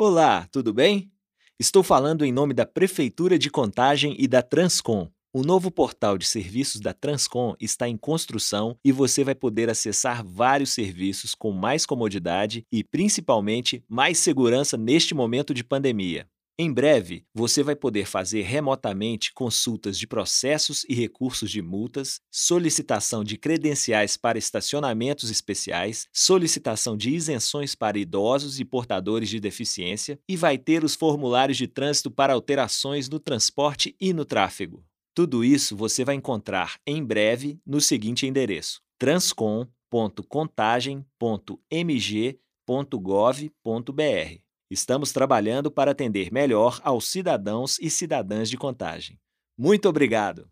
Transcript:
Olá, tudo bem? Estou falando em nome da Prefeitura de Contagem e da Transcom. O novo portal de serviços da Transcom está em construção e você vai poder acessar vários serviços com mais comodidade e, principalmente, mais segurança neste momento de pandemia. Em breve, você vai poder fazer remotamente consultas de processos e recursos de multas, solicitação de credenciais para estacionamentos especiais, solicitação de isenções para idosos e portadores de deficiência e vai ter os formulários de trânsito para alterações no transporte e no tráfego. Tudo isso você vai encontrar em breve no seguinte endereço: transcom.contagem.mg.gov.br. Estamos trabalhando para atender melhor aos cidadãos e cidadãs de Contagem. Muito obrigado!